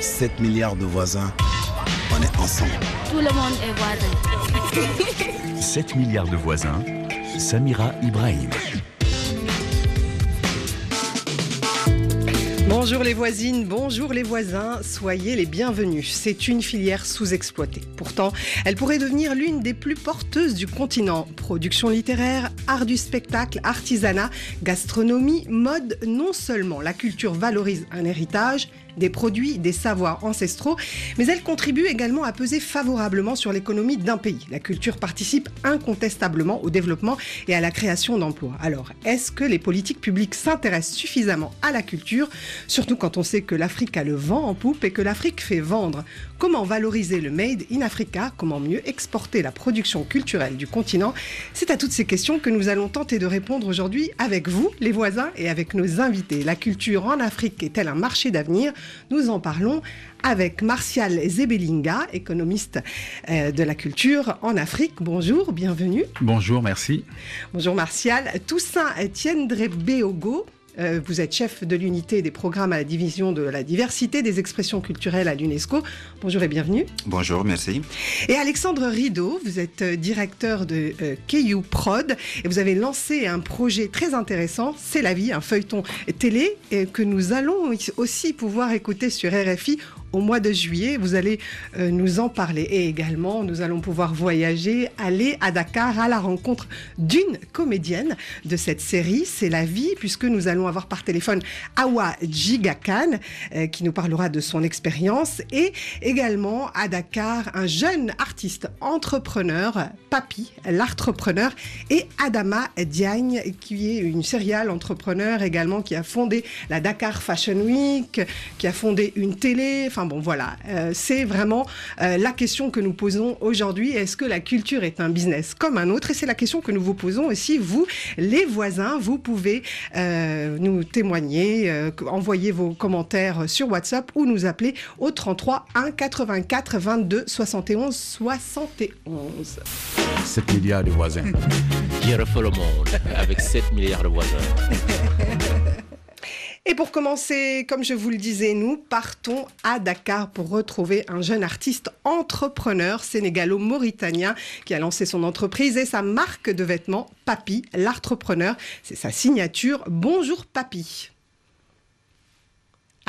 7 milliards de voisins. On est ensemble. Tout le monde est voisin. 7 milliards de voisins. Samira Ibrahim. Bonjour les voisines, bonjour les voisins, soyez les bienvenus. C'est une filière sous-exploitée. Pourtant, elle pourrait devenir l'une des plus porteuses du continent. Production littéraire, art du spectacle, artisanat, gastronomie, mode, non seulement la culture valorise un héritage, des produits, des savoirs ancestraux, mais elle contribue également à peser favorablement sur l'économie d'un pays. La culture participe incontestablement au développement et à la création d'emplois. Alors, est-ce que les politiques publiques s'intéressent suffisamment à la culture, surtout quand on sait que l'Afrique a le vent en poupe et que l'Afrique fait vendre? Comment valoriser le Made in Africa? Comment mieux exporter la production culturelle du continent? C'est à toutes ces questions que nous allons tenter de répondre aujourd'hui avec vous, les voisins, et avec nos invités. La culture en Afrique est-elle un marché d'avenir? Nous en parlons avec Martial Zebelinga, économiste euh, de la culture en Afrique. Bonjour, bienvenue. Bonjour, merci. Bonjour Martial. Toussaint Tiendre Beogo, euh, vous êtes chef de l'unité des programmes à la division de la diversité des expressions culturelles à l'UNESCO. Bonjour et bienvenue. Bonjour, merci. Et Alexandre Rideau, vous êtes euh, directeur de euh, Prod et vous avez lancé un projet très intéressant, C'est la vie, un feuilleton télé que nous allons aussi pouvoir écouter sur RFI au mois de juillet. Vous allez euh, nous en parler. Et également, nous allons pouvoir voyager, aller à Dakar à la rencontre d'une comédienne de cette série. C'est la vie, puisque nous allons avoir par téléphone Awa Jigakan, euh, qui nous parlera de son expérience. Et également à Dakar, un jeune artiste entrepreneur, Papi, l'entrepreneur, et Adama Diagne, qui est une serial entrepreneur également, qui a fondé la Dakar Fashion Week, qui a fondé une télé. Enfin bon, voilà, euh, c'est vraiment euh, la question que nous posons aujourd'hui. Est-ce que la culture est un business comme un autre? Et c'est la question que nous vous posons aussi, vous, les voisins. Vous pouvez euh, nous témoigner, envoyer vos commentaires sur WhatsApp ou nous appeler au 33 1 84 22 71 71. 7 milliards de voisins. Qui refait le monde avec 7 milliards de voisins. Et pour commencer, comme je vous le disais, nous partons à Dakar pour retrouver un jeune artiste entrepreneur sénégalo-mauritanien qui a lancé son entreprise et sa marque de vêtements, Papi, l'entrepreneur. C'est sa signature. Bonjour Papi.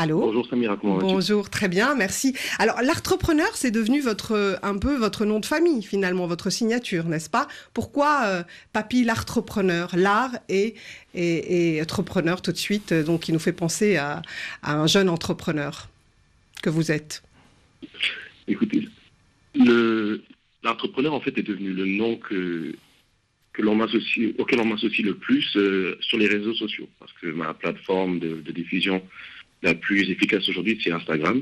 Allô Bonjour Samira, comment vas-tu Bonjour, très bien, merci. Alors l'entrepreneur, c'est devenu votre un peu votre nom de famille finalement, votre signature, n'est-ce pas? Pourquoi euh, Papy l'entrepreneur L'art et, et, entrepreneur tout de suite, euh, donc qui nous fait penser à, un jeune entrepreneur que vous êtes? Écoutez, l'entrepreneur en fait est devenu le nom que que l'on auquel on m'associe le plus euh, sur les réseaux sociaux, parce que ma plateforme de, de diffusion la plus efficace aujourd'hui, c'est Instagram.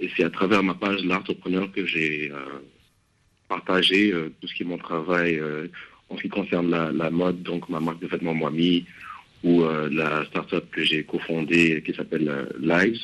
Et c'est à travers ma page L'Entrepreneur que j'ai euh, partagé euh, tout ce qui est mon travail euh, en ce qui concerne la, mode, donc ma marque de vêtements Moami, ou la start-up que j'ai cofondée qui s'appelle Lives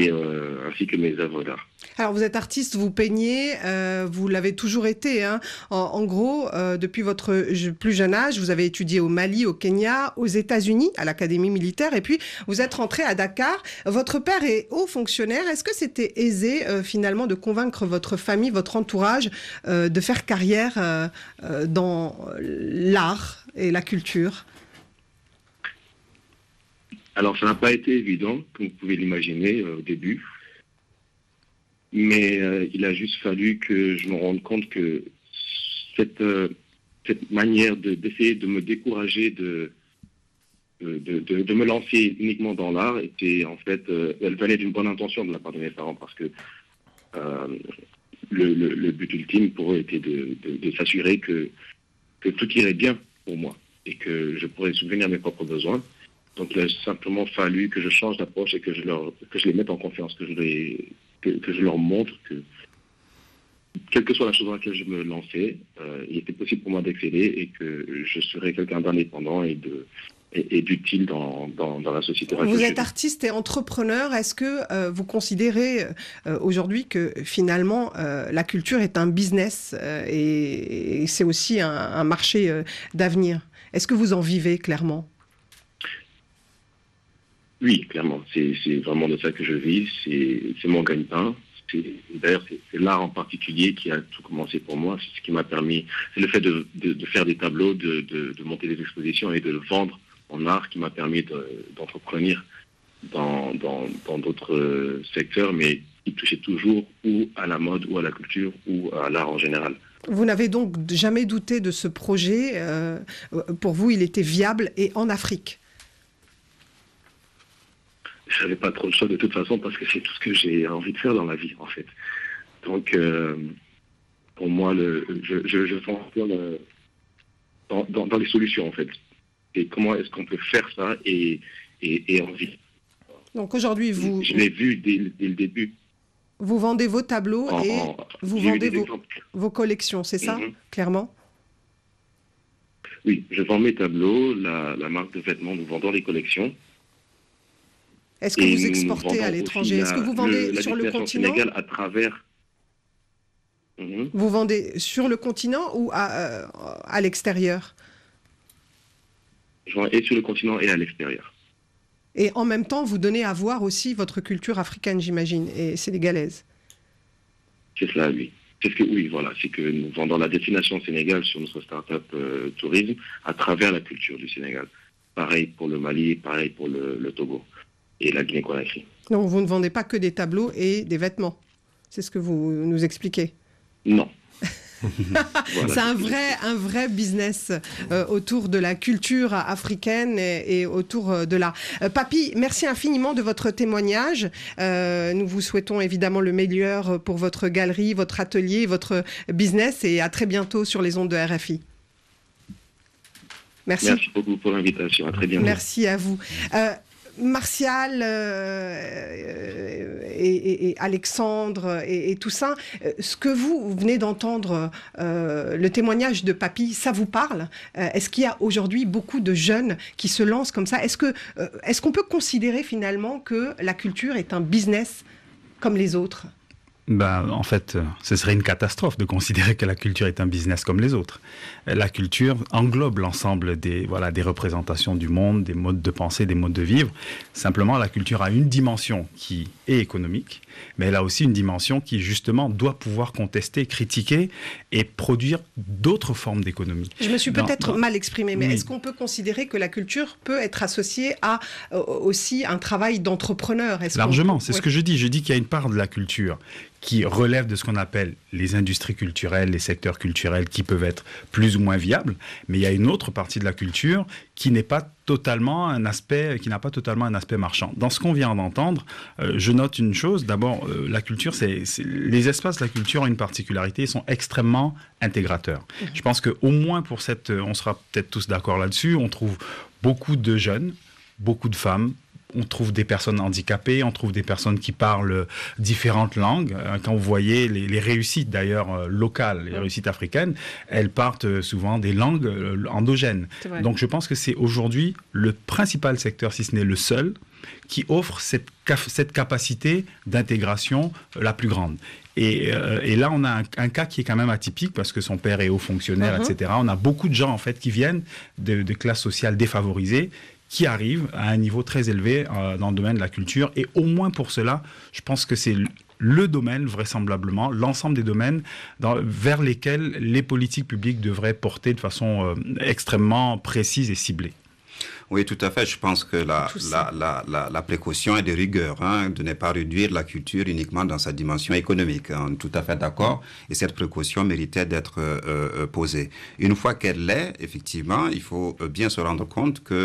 euh, ainsi que mes œuvres d'art. Alors vous êtes artiste, vous peignez, euh, vous l'avez toujours été. Hein. En, gros, euh, depuis votre plus jeune âge, vous avez étudié au Mali, au Kenya, aux États-Unis, à l'Académie militaire, et puis vous êtes rentré à Dakar. Votre père est haut fonctionnaire. Est-ce que c'était aisé finalement de convaincre votre famille, votre entourage, de faire carrière dans l'art et la culture? Alors, ça n'a pas été évident, comme vous pouvez l'imaginer euh, au début. Mais euh, il a juste fallu que je me rende compte que cette, euh, manière d'essayer de, me décourager de, de, me lancer uniquement dans l'art était en fait, elle venait d'une bonne intention de la part de mes parents parce que le, le, but ultime pour eux était de, s'assurer que, que tout irait bien pour moi et que je pourrais souvenir mes propres besoins. Donc il a simplement fallu que je change d'approche et que je, leur, que je les mette en confiance, que je, les, que, je leur montre que, quelle que soit la chose dans laquelle je me lançais, euh, il était possible pour moi d'exceller et que je serais quelqu'un d'indépendant et de et, d'utile dans, dans, la société. Vous êtes artiste et entrepreneur. Est-ce que euh, vous considérez euh, aujourd'hui que finalement la culture est un business et, c'est aussi un marché d'avenir? Est-ce que vous en vivez clairement? Oui, clairement. C'est vraiment de ça que je vis. C'est mon gagne-pain. D'ailleurs, c'est l'art en particulier qui a tout commencé pour moi. C'est ce qui m'a permis. C'est le fait de, faire des tableaux, de, monter des expositions et de le vendre en art qui m'a permis de- d'entreprendre dans d'autres secteurs, mais qui touchait toujours ou à la mode, ou à la culture, ou à l'art en général. Vous n'avez donc jamais douté de ce projet. euh, pour vous, il était viable et en Afrique? Je n'avais pas trop le choix de toute façon parce que c'est tout ce que j'ai envie de faire dans la vie en fait. Donc euh, pour moi, le, je, je, je pense le- dans, dans- dans les solutions en fait. Et comment est-ce qu'on peut faire ça et, et, et en vie? Donc aujourd'hui, vous, Je l'ai vu dès, le- dès le début. vous vendez vos tableaux En- et en- vous vendez vos, vos collections, c'est ça, Mhm. clairement? Oui, je vends mes tableaux, la, la marque de vêtements, nous vendons les collections. Est-ce que vous exportez à l'étranger? Est-ce que vous vendez sur le continent? Sénégal à travers. Mhm. Vous vendez sur le continent ou à, euh, à l'extérieur? Je vends et sur le continent et à l'extérieur. Et en même temps, vous donnez à voir aussi votre culture africaine, j'imagine, et sénégalaise. C'est cela, oui. C'est ce que, oui, voilà, c'est que nous vendons la destination Sénégal sur notre start-up euh, tourisme à travers la culture du Sénégal. Pareil pour le Mali, pareil pour le, le Togo et la Guinée-Conakry. Donc vous ne vendez pas que des tableaux et des vêtements. C'est ce que vous nous expliquez. Non. Voilà. C'est un vrai, un vrai business euh, autour de la culture africaine et, et autour euh, de l'art. Euh, Papy, merci infiniment de votre témoignage. Euh, nous vous souhaitons évidemment le meilleur pour votre galerie, votre atelier, votre business et à très bientôt sur les ondes de RFI. Merci. Merci beaucoup pour l'invitation. À très bientôt. Merci à vous. Martial euh, euh, et, Alexandre et, et tout ça, euh, ce que vous venez d'entendre, le témoignage de Papy, ça vous parle? Est-ce qu'il y a aujourd'hui beaucoup de jeunes qui se lancent comme ça? Est-ce qu'on peut considérer finalement que la culture est un business comme les autres? Ben, en fait, ce serait une catastrophe de considérer que la culture est un business comme les autres. La culture englobe l'ensemble des, voilà, des représentations du monde, des modes de pensée, des modes de vivre. Simplement, la culture a une dimension qui est économique, mais elle a aussi une dimension qui, justement, doit pouvoir contester, critiquer et produire d'autres formes d'économie. Je me suis peut-être mal exprimée, mais Oui. est-ce qu'on peut considérer que la culture peut être associée à euh, aussi un travail d'entrepreneur? Largement, c'est ce que je dis. Je dis qu'il y a une part de la culture qui relève de ce qu'on appelle les industries culturelles, les secteurs culturels qui peuvent être plus ou moins viables, mais il y a une autre partie de la culture qui n'est pas totalement un aspect, qui n'a pas totalement un aspect marchand. Dans ce qu'on vient d'entendre, euh, je note une chose. D'abord, euh, la culture, c'est les espaces de la culture ont une particularité, ils sont extrêmement intégrateurs. Je pense que au moins pour cette, euh, on sera peut-être tous d'accord là-dessus, on trouve beaucoup de jeunes, beaucoup de femmes, on trouve des personnes handicapées, on trouve des personnes qui parlent différentes langues. Euh, Quand vous voyez les, les réussites d'ailleurs euh, locales, les réussites africaines, elles partent euh, souvent des langues endogènes. Donc je pense que c'est aujourd'hui le principal secteur, si ce n'est le seul, qui offre cette, cap- cette capacité d'intégration la plus grande. Et, euh, et là, on a un, un cas qui est quand même atypique parce que son père est haut fonctionnaire, Mhm. etc. On a beaucoup de gens en fait qui viennent de, de classes sociales défavorisées qui arrivent à un niveau très élevé euh, dans le domaine de la culture. Et au moins pour cela, je pense que c'est le domaine, vraisemblablement, l'ensemble des domaines dans- vers lesquels les politiques publiques devraient porter de façon euh, extrêmement précise et ciblée. Oui, tout à fait. Je pense que la, la, la, la, la précaution est de rigueur, hein, de ne pas réduire la culture uniquement dans sa dimension économique. On est tout à fait d'accord. Et cette précaution méritait d'être euh, posée. Une fois qu'elle l'est, effectivement, il faut bien se rendre compte que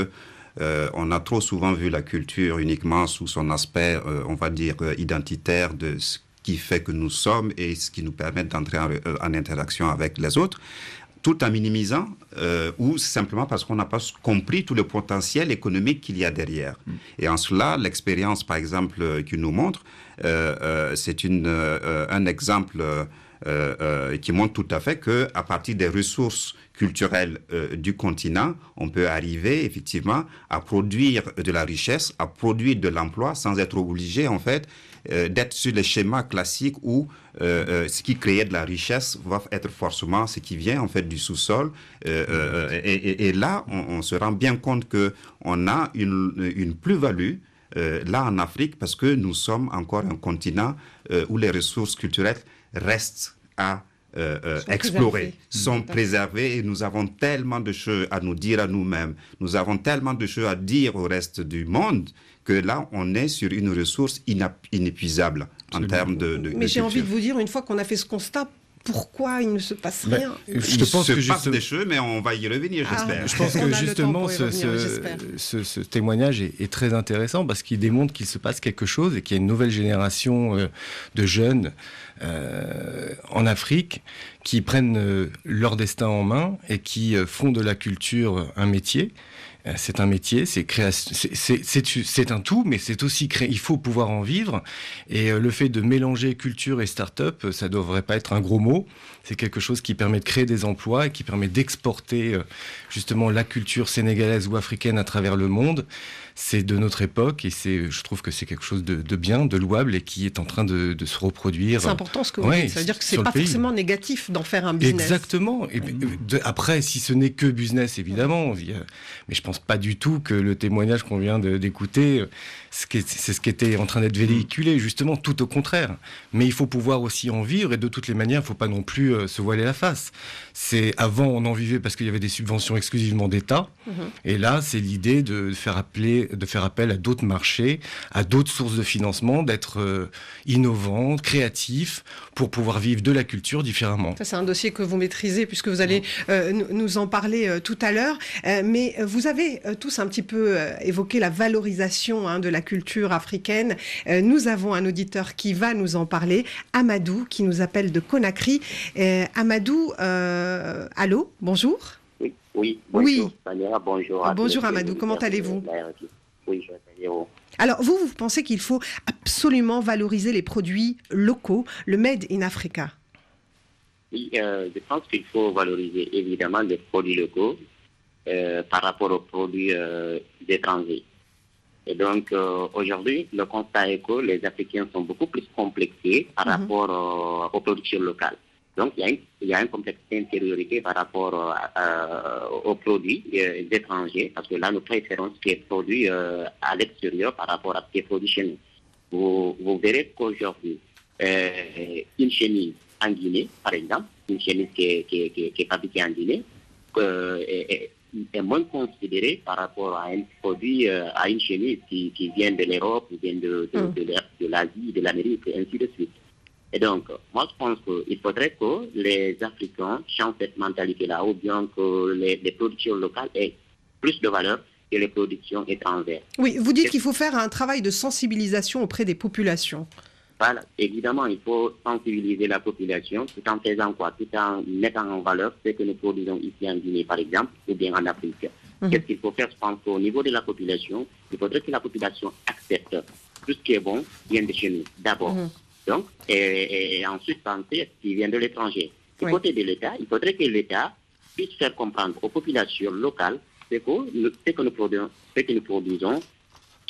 euh, on a trop souvent vu la culture uniquement sous son aspect, euh, on va dire, euh, identitaire de ce qui fait que nous sommes et ce qui nous permet d'entrer en, en interaction avec les autres tout en minimisant euh, ou simplement parce qu'on n'a pas compris tout le potentiel économique qu'il y a derrière. Et en cela, l'expérience, par exemple, euh, qu'il nous montre, euh, c'est un exemple qui montre tout à fait que à partir des ressources culturelles euh, du continent, on peut arriver effectivement à produire de la richesse, à produire de l'emploi sans être obligé en fait euh, d'être sur les schémas classiques où euh, euh, ce qui créait de la richesse va être forcément ce qui vient en fait du sous-sol. Euh, euh, et, là, on, se rend bien compte que on a une, plus-value euh, là en Afrique parce que nous sommes encore un continent euh, où les ressources culturelles restent à euh, euh, explorer, préservées. sont préservées et nous avons tellement de choses à nous dire à nous-mêmes, nous avons tellement de choses à dire au reste du monde que là, on est sur une ressource inépuisable en termes de, de Mais j'ai envie de vous dire, une fois qu'on a fait ce constat, pourquoi il ne se passe Ben, rien je Il pense se que passe juste- des choses, mais on va y revenir, Ah. j'espère. Je pense que justement ce, revenir, ce- j'espère. ce- ce témoignage est, est très intéressant parce qu'il démontre qu'il se passe quelque chose et qu'il y a une nouvelle génération euh, de jeunes euh, en Afrique qui prennent euh, leur destin en main et qui euh, font de la culture un métier. C'est un métier, c'est création, c'est- un tout, mais c'est aussi créer. Il faut pouvoir en vivre. Et le fait de mélanger culture et start-up, ça ne devrait pas être un gros mot. C'est quelque chose qui permet de créer des emplois et qui permet d'exporter justement la culture sénégalaise ou africaine à travers le monde. C'est de notre époque et c'est, je trouve que c'est quelque chose de, de bien, de louable et qui est en train de, de se reproduire. C'est important ce que vous Ouais, dites. Ça veut dire que c'est pas forcément négatif d'en faire un business. Exactement. Et euh, de- après, si ce n'est que business, évidemment, a- mais je pense pas du tout que le témoignage qu'on vient d'écouter, c'est ce qui était en train d'être véhiculé, justement, tout au contraire. Mais il faut pouvoir aussi en vivre, et de toutes les manières, il faut pas non plus euh, se voiler la face. C'est avant, on en vivait parce qu'il y avait des subventions exclusivement d'État, Mhm. et là, c'est l'idée de faire appeler, de faire appel à d'autres marchés, à d'autres sources de financement, d'être euh, innovant, créatif, pour pouvoir vivre de la culture différemment. Ça, c'est un dossier que vous maîtrisez puisque vous allez euh, nous- en parler euh, tout à l'heure. Euh, mais vous avez euh, tous un petit peu euh, évoqué la valorisation hein, de la culture africaine. Euh, nous avons un auditeur qui va nous en parler, Amadou, qui nous appelle de Conakry. Euh, Amadou, euh, allô, bonjour. Oui, oui. Oui. Bonjour, bonjour. à Bonjour, tous les Amadou, comment allez-vous. Oui, je vais très bien. Alors, vous, vous pensez qu'il faut absolument valoriser les produits locaux, le Made in Africa? Oui, euh, je pense qu'il faut valoriser évidemment les produits locaux euh, par rapport aux produits euh, étrangers. Et donc, euh, aujourd'hui, le constat est que les Africains sont beaucoup plus complexés par Mhm. rapport aux productions locales. Donc, il y, a une, il y a une infériorité par rapport euh, aux produits euh, étrangers, parce que là, nous préférons ce qui est produit euh, à l'extérieur par rapport à ce qui est produit chez nous. Vous, vous verrez qu'aujourd'hui, une chemise en Guinée, par exemple, une chemise qui est, qui est- qui est- qui est fabriquée en Guinée, est, moins considérée par rapport à un produit, à une chemise qui, qui vient de l'Europe, qui vient de, de, Mm. l'A- de l'Asie, de l'Amérique, et ainsi de suite. Et donc, moi, je pense qu'il faudrait que les Africains changent cette mentalité-là, ou bien que les, les productions locales aient plus de valeur que les productions étrangères. Oui, vous dites qu'il faut faire un travail de sensibilisation auprès des populations. Voilà. Évidemment, il faut sensibiliser la population tout en faisant quoi? Tout en mettant en valeur ce que nous produisons ici en Guinée, par exemple, ou bien en Afrique. Mhm. Qu'est-ce qu'il faut faire? Je pense qu'au niveau de la population, il faudrait que la population accepte tout ce qui est bon vient de chez nous, d'abord. Mhm. Donc, et, ensuite penser qui vient de l'étranger. Du Oui. côté de l'État, il faudrait que l'État puisse faire comprendre aux populations locales que, nous- ce que nous produisons, ce que nous produisons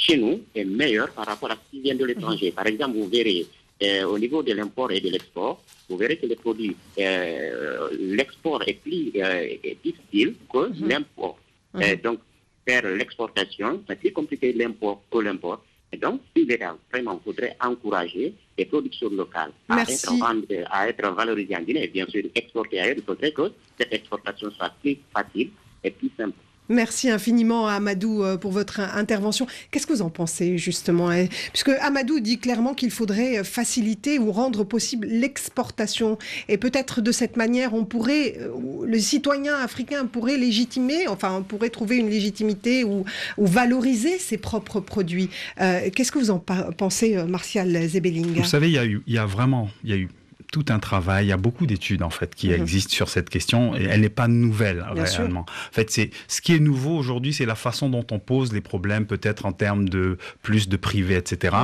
chez nous est meilleur par rapport à ce qui vient de l'étranger. Par exemple, vous verrez euh, au niveau de l'import et de l'export, vous verrez que les produits, euh, l'export est plus euh, difficile que Mhm. l'import. Mhm. Donc, faire l'exportation, c'est plus compliqué l'import que l'import. Et donc, si l'État vraiment voudrait encourager les productions locales à être, vend- à être valorisées en Guinée et bien sûr exportées ailleurs, il faudrait que cette exportation soit plus facile et plus simple. Merci infiniment à Amadou euh, pour votre in- intervention. Qu'est-ce que vous en pensez justement Puisque Amadou dit clairement qu'il faudrait euh, faciliter ou rendre possible l'exportation. Et peut-être de cette manière, on pourrait, euh, le citoyen africain pourrait légitimer, enfin on pourrait trouver une légitimité ou, valoriser ses propres produits. Qu'est-ce que vous en pensez, Martial Zebeling Vous savez, il y a eu, il y a vraiment, il y a eu tout un travail, il y a beaucoup d'études en fait qui Mhm. existent sur cette question et elle n'est pas nouvelle Bien sûr. réellement. En fait, c'est ce qui est nouveau aujourd'hui, c'est la façon dont on pose les problèmes, peut-être en termes de plus de privé, etc.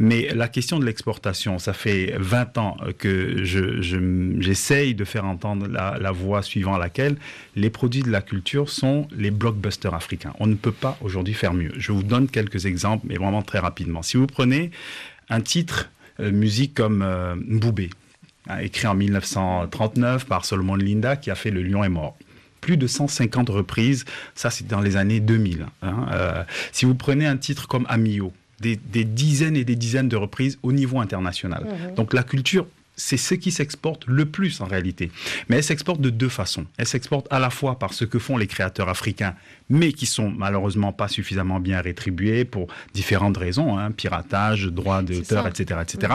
Mais la question de l'exportation, ça fait 20 ans que je, je- j'essaye de faire entendre la, la voix suivant laquelle les produits de la culture sont les blockbusters africains. On ne peut pas aujourd'hui faire mieux. Je vous donne quelques exemples, mais vraiment très rapidement. Si vous prenez un titre euh, musique comme euh, Mboubé, hein, écrit en 1939 par Solomon Linda, qui a fait Le Lion est mort. Plus de 150 reprises, ça c'est dans les années 2000. hein. Euh, si vous prenez un titre comme Amio, des, des dizaines et des dizaines de reprises au niveau international. Donc la culture, c'est ce qui s'exporte le plus en réalité. Mais elle s'exporte de deux façons. Elle s'exporte à la fois par ce que font les créateurs africains, mais qui sont malheureusement pas suffisamment bien rétribués pour différentes raisons, hein, piratage, droits d'auteur, etc., etc.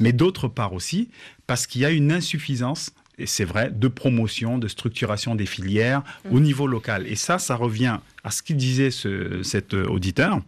Mais d'autre part aussi parce qu'il y a une insuffisance et c'est vrai, de promotion, de structuration des filières au niveau local. Et ça, ça revient à ce qu'il disait ce, cet euh, auditeur,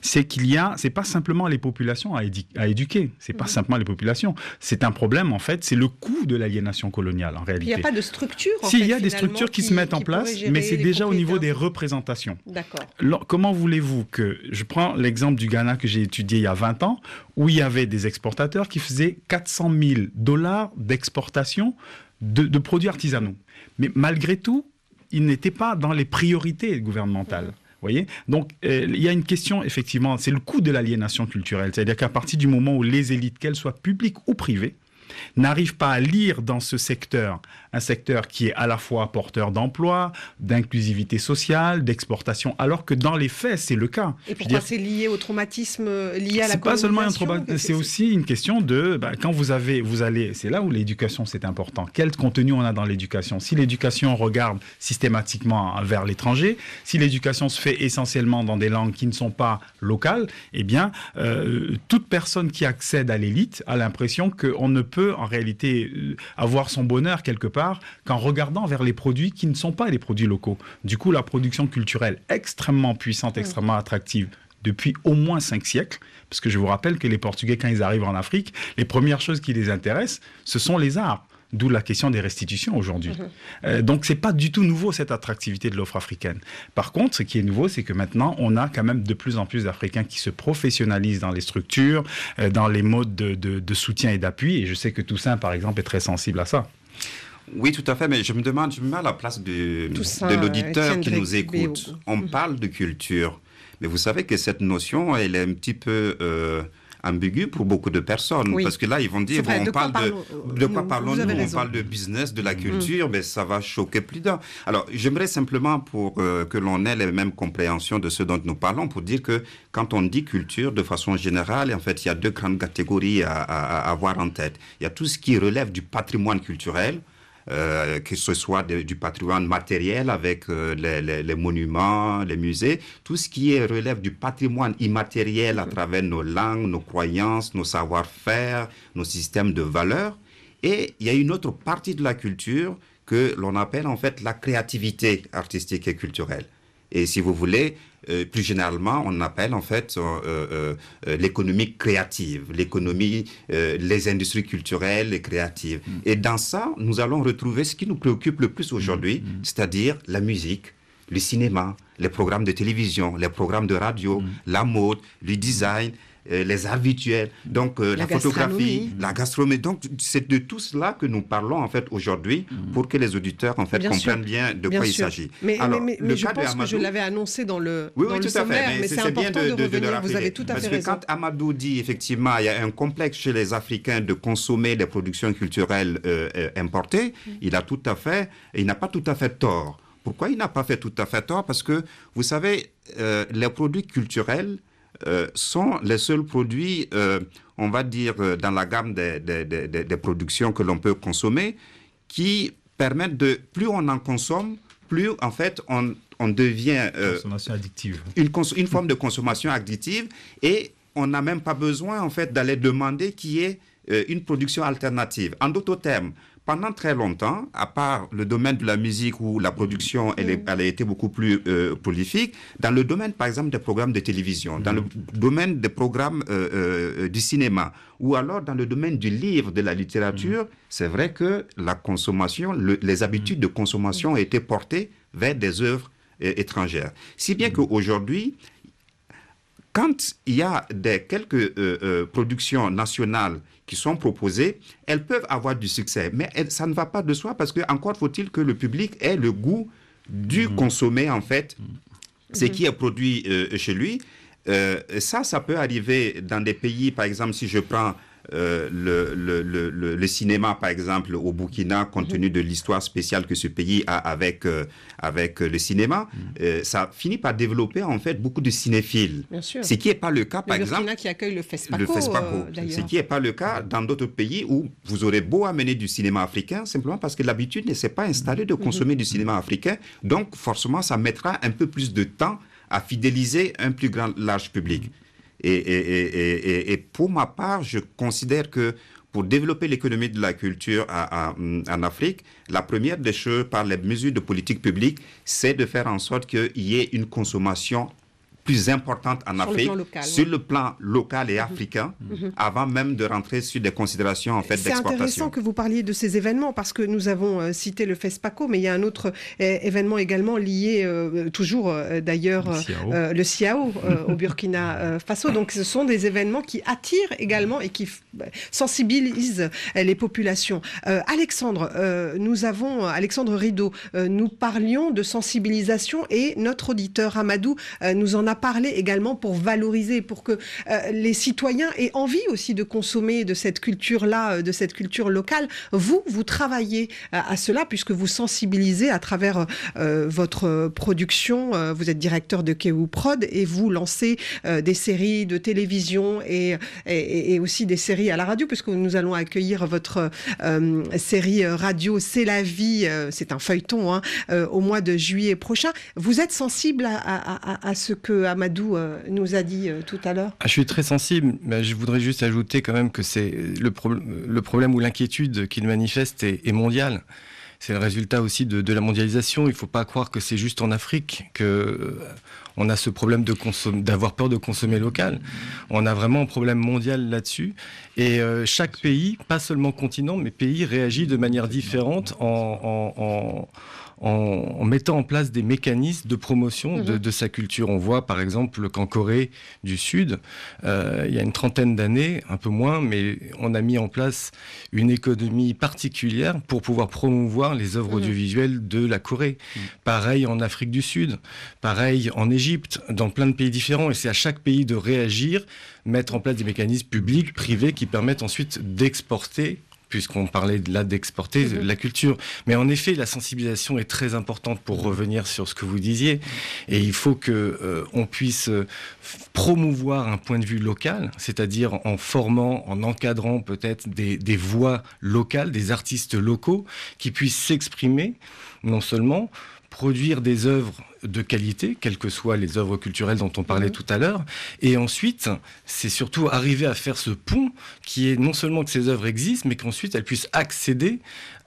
c'est qu'il y a, c'est pas simplement les populations à, édi- à éduquer, c'est pas simplement les populations, c'est un problème en fait, c'est le coût de l'aliénation coloniale en réalité. il n'y a pas de structure. en Si, fait, il y a des structures qui, se mettent en place, mais c'est déjà au niveau des représentations. D'accord. Comment voulez-vous que je prends l'exemple du Ghana que j'ai étudié il y a 20 ans, où il y avait des exportateurs qui faisaient 400 000 dollars d'exportation de, de produits artisanaux. Mais malgré tout, ils n'étaient pas dans les priorités gouvernementales. Voyez? Donc, euh, il y a une question, effectivement, c'est le coût de l'aliénation culturelle. C'est-à-dire qu'à partir du moment où les élites, qu'elles soient publiques ou privées, n'arrivent pas à lire dans ce secteur, un secteur qui est à la fois porteur d'emploi, d'inclusivité sociale, d'exportation, alors que dans les faits, c'est le cas. Et pourquoi c'est lié au traumatisme euh, lié à la c'est pas seulement un traumatisme, c'est aussi une question de bah, quand vous avez, vous allez, c'est là où l'éducation c'est important. Quel contenu on a dans l'éducation? Si l'éducation regarde systématiquement vers l'étranger, si l'éducation se fait essentiellement dans des langues qui ne sont pas locales, eh bien, euh, toute personne qui accède à l'élite a l'impression qu'on ne peut en réalité euh, avoir son bonheur quelque part qu'en regardant vers les produits qui ne sont pas des produits locaux. Du coup, la production culturelle extrêmement puissante, extrêmement attractive depuis au moins cinq siècles, parce que je vous rappelle que les Portugais, quand ils arrivent en Afrique, les premières choses qui les intéressent, ce sont les arts. D'où la question des restitutions aujourd'hui. Euh, donc c'est pas du tout nouveau cette attractivité de l'offre africaine. Par contre, ce qui est nouveau, c'est que maintenant on a quand même de plus en plus d'Africains qui se professionnalisent dans les structures, euh, dans les modes de, de- de soutien et d'appui. Et je sais que Toussaint, par exemple, est très sensible à ça. Oui, tout à fait, mais je me demande, je me mets à la place de, de l'auditeur qui nous écoute. ou- On parle de culture, mais vous savez que cette notion, elle est un petit peu euh, ambiguë pour beaucoup de personnes, Oui. parce que là, ils vont dire, C'est vrai, bon, de on parle parlons- de, de quoi vous- parlons-nous? vous avez On parle de business, de la culture, mais ça va choquer plus d'un. Alors, j'aimerais simplement, pour euh, que l'on ait les mêmes compréhensions de ce dont nous parlons, pour dire que quand on dit culture, de façon générale, en fait, il y a deux grandes catégories à, à- à avoir en tête. Il y a tout ce qui relève du patrimoine culturel, euh, que ce soit de- du patrimoine matériel avec euh, les, les- les monuments, les musées, tout ce qui est, relève du patrimoine immatériel à travers nos langues, nos croyances, nos savoir-faire, nos systèmes de valeurs. Et il y a une autre partie de la culture que l'on appelle en fait la créativité artistique et culturelle. Et si vous voulez, euh, plus généralement, on appelle en fait euh, euh, l'économie créative, l'économie, les industries culturelles et créatives. Et dans ça, nous allons retrouver ce qui nous préoccupe le plus aujourd'hui, c'est-à-dire la musique, le cinéma, les programmes de télévision, les programmes de radio, la mode, le design, euh, les arts visuels, donc euh, La la, photographie, gastronomie. la gastronomie. Donc c'est de tout cela que nous parlons en fait aujourd'hui pour que les auditeurs en fait Bien sûr. comprennent bien de Bien quoi il s'agit. Mais, Alors, mais, mais- le mais je cas de pense que je Amadou- l'avais annoncé dans le, oui, dans oui, le tout à fait. mais c'est bien important de, revenir. vous rappeler. avez tout à Parce fait que raison. quand Amadou dit effectivement, il y a un complexe chez les Africains de consommer les productions culturelles euh, euh, importées, Mm. il a tout à fait, il n'a pas tout à fait tort. Pourquoi il n'a pas fait tout à fait tort? Parce que, vous savez, euh, les produits culturels euh, sont les seuls produits, euh, on va dire, dans la gamme des, des- des- productions que l'on peut consommer, qui permettent de, plus on en consomme, plus en fait on, on devient Consommation addictive. une, cons- une forme de consommation additive et on n'a même pas besoin en fait d'aller demander qu'il y ait euh, une production alternative. En d'autres termes, pendant très longtemps, à part le domaine de la musique où la production elle, est- elle a été beaucoup plus euh, prolifique, dans le domaine par exemple des programmes de télévision, dans le domaine des programmes euh, euh, du cinéma, ou alors dans le domaine du livre, de la littérature, c'est vrai que la consommation, le- les habitudes de consommation ont été portées vers des œuvres euh, étrangères. Si bien qu'aujourd'hui, quand il y a des, quelques euh, euh, productions nationales qui sont proposées, elles peuvent avoir du succès, mais elles- ça ne va pas de soi parce que encore faut-il que le public ait le goût du consommer en fait, ce qui est produit euh, chez lui. Euh, ça, ça peut arriver dans des pays, par exemple, si je prends euh, le, le, le, le, cinéma, par exemple, au Burkina, compte tenu de l'histoire spéciale que ce pays a avec, euh, avec le cinéma, euh, ça finit par développer en fait beaucoup de cinéphiles. Bien sûr. Ce qui n'est pas le cas, par le exemple. Burkina qui accueille le FESPACO, le FESPACO. euh, d'ailleurs. ce qui n'est pas le cas dans d'autres pays où vous aurez beau amener du cinéma africain, simplement parce que l'habitude ne s'est pas installée de consommer du cinéma africain. Donc, forcément, ça mettra un peu plus de temps à fidéliser un plus grand large public. Et, pour ma part, je considère que pour développer l'économie de la culture à- en Afrique, la première des choses par les mesures de politique publique, c'est de faire en sorte qu'il y ait une consommation plus importante en Sur Afrique, local, sur le plan local et africain, Mhm. avant même de rentrer sur des considérations en fait C'est intéressant d'exportation. que vous parliez de ces événements parce que nous avons euh, cité le FESPACO, mais il y a un autre euh, événement également lié, euh, toujours euh, d'ailleurs, Le euh, au Burkina euh, Faso. Donc ce sont des événements qui attirent également et qui bah, sensibilisent euh, les populations. Euh, Alexandre, euh, nous avons, Alexandre Rideau, euh, nous parlions de sensibilisation et notre auditeur Amadou euh, nous en a parlé également pour valoriser, pour que euh, les citoyens aient envie aussi de consommer de cette culture-là, euh, de cette culture locale. Vous, vous travaillez à, à cela puisque vous sensibilisez à travers euh, votre euh, production. Euh, vous êtes directeur de Kewu Prod et vous lancez euh, des séries de télévision et, aussi des séries à la radio puisque nous allons accueillir votre euh, série radio C'est la vie. euh, C'est un feuilleton hein, euh, au mois de juillet prochain. Vous êtes sensible à ce que Amadou euh, nous a dit euh, tout à l'heure Ah, je suis très sensible, mais je voudrais juste ajouter quand même que c'est le, pro- le problème ou l'inquiétude qu'il manifeste est, est mondial. C'est le résultat aussi de, la mondialisation. Il ne faut pas croire que c'est juste en Afrique que euh, on a ce problème de d'avoir peur de consommer local. On a vraiment un problème mondial là-dessus. Et euh, chaque pays, pas seulement continent, mais pays réagit de manière différente en, en- en- en- en mettant en place des mécanismes de promotion de, Mhm. de sa culture. On voit par exemple qu'en Corée du Sud, euh, il y a une trentaine d'années, un peu moins, mais on a mis en place une économie particulière pour pouvoir promouvoir les œuvres Mhm. audiovisuelles de la Corée. Pareil en Afrique du Sud, pareil en Égypte, dans plein de pays différents. Et c'est à chaque pays de réagir, mettre en place des mécanismes publics, privés, qui permettent ensuite d'exporter puisqu'on parlait là d'exporter Mhm. la culture. Mais en effet, la sensibilisation est très importante pour revenir sur ce que vous disiez. Et il faut que euh, on puisse euh, promouvoir un point de vue local, c'est-à-dire en formant, en encadrant peut-être des, des voix locales, des artistes locaux qui puissent s'exprimer, non seulement produire des œuvres de qualité, quelles que soient les œuvres culturelles dont on parlait tout à l'heure. Et ensuite, c'est surtout arriver à faire ce pont qui est non seulement que ces œuvres existent, mais qu'ensuite elles puissent accéder